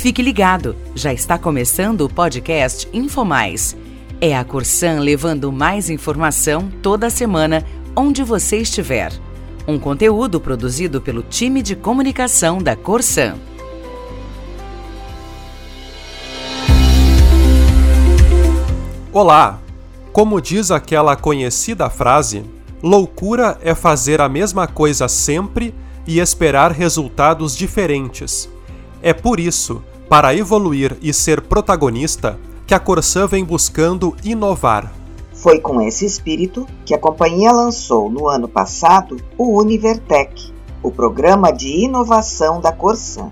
Fique ligado, já está começando o podcast InfoMais. É a Corsan levando mais informação toda semana, onde você estiver. Um conteúdo produzido pelo time de comunicação da Corsan. Olá! Como diz aquela conhecida frase, loucura é fazer a mesma coisa sempre e esperar resultados diferentes. É por isso, para evoluir e ser protagonista, que a Corsan vem buscando inovar. Foi com esse espírito que a companhia lançou no ano passado o Univertech, o programa de inovação da Corsan.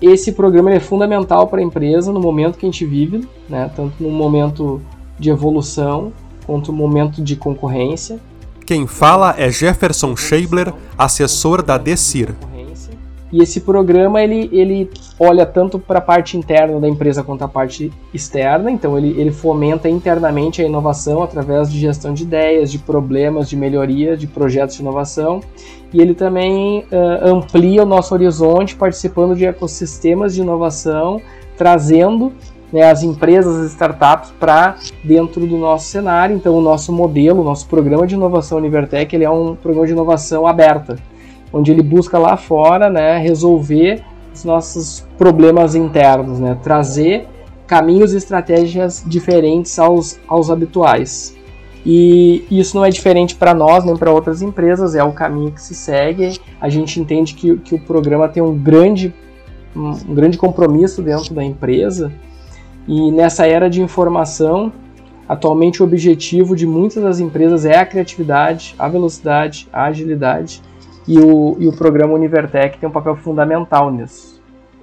Esse programa é fundamental para a empresa no momento que a gente vive, né? tanto no momento de evolução quanto no momento de concorrência. Quem fala é Jefferson Scheibler, assessor da Desir. E esse programa ele, ele olha tanto para a parte interna da empresa quanto a parte externa, então ele, ele fomenta internamente a inovação através de gestão de ideias, de problemas, de melhoria, de projetos de inovação. E ele também uh, amplia o nosso horizonte participando de ecossistemas de inovação, trazendo né, as empresas, as startups para dentro do nosso cenário. Então, o nosso modelo, o nosso programa de inovação Univertech, ele é um programa de inovação aberta, onde ele busca lá fora né, resolver os nossos problemas internos, né, trazer caminhos e estratégias diferentes aos, aos habituais. E isso não é diferente para nós nem para outras empresas, é o caminho que se segue. A gente entende que, que o programa tem um grande, um grande compromisso dentro da empresa e nessa era de informação, atualmente o objetivo de muitas das empresas é a criatividade, a velocidade, a agilidade, e o, e o programa Univertech tem um papel fundamental nisso.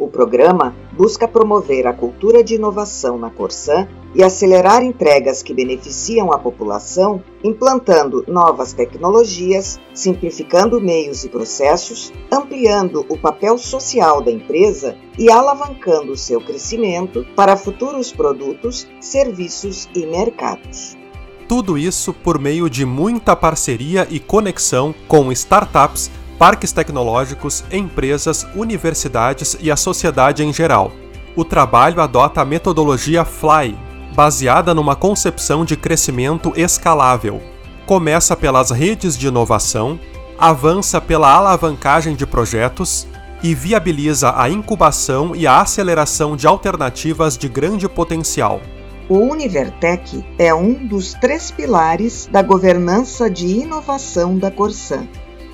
O programa busca promover a cultura de inovação na Corsan e acelerar entregas que beneficiam a população, implantando novas tecnologias, simplificando meios e processos, ampliando o papel social da empresa e alavancando seu crescimento para futuros produtos, serviços e mercados. Tudo isso por meio de muita parceria e conexão com startups parques tecnológicos, empresas, universidades e a sociedade em geral. O trabalho adota a metodologia FLY, baseada numa concepção de crescimento escalável. Começa pelas redes de inovação, avança pela alavancagem de projetos e viabiliza a incubação e a aceleração de alternativas de grande potencial. O Univertech é um dos três pilares da governança de inovação da Corsan.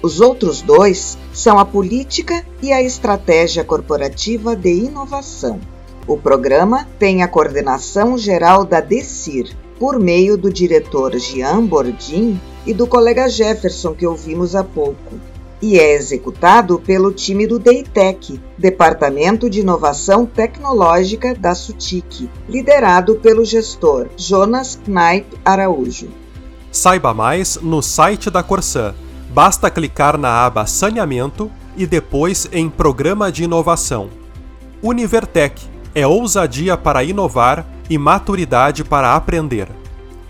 Os outros dois são a política e a estratégia corporativa de inovação. O programa tem a coordenação geral da DECIR, por meio do diretor Jean Bordin e do colega Jefferson, que ouvimos há pouco, e é executado pelo time do DEITEC, Departamento de Inovação Tecnológica da SUTIC, liderado pelo gestor Jonas Knaip Araújo. Saiba mais no site da Corsan Basta clicar na aba Saneamento e depois em Programa de Inovação. Univertech é ousadia para inovar e maturidade para aprender.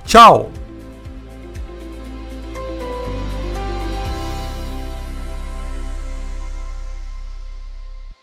Tchau!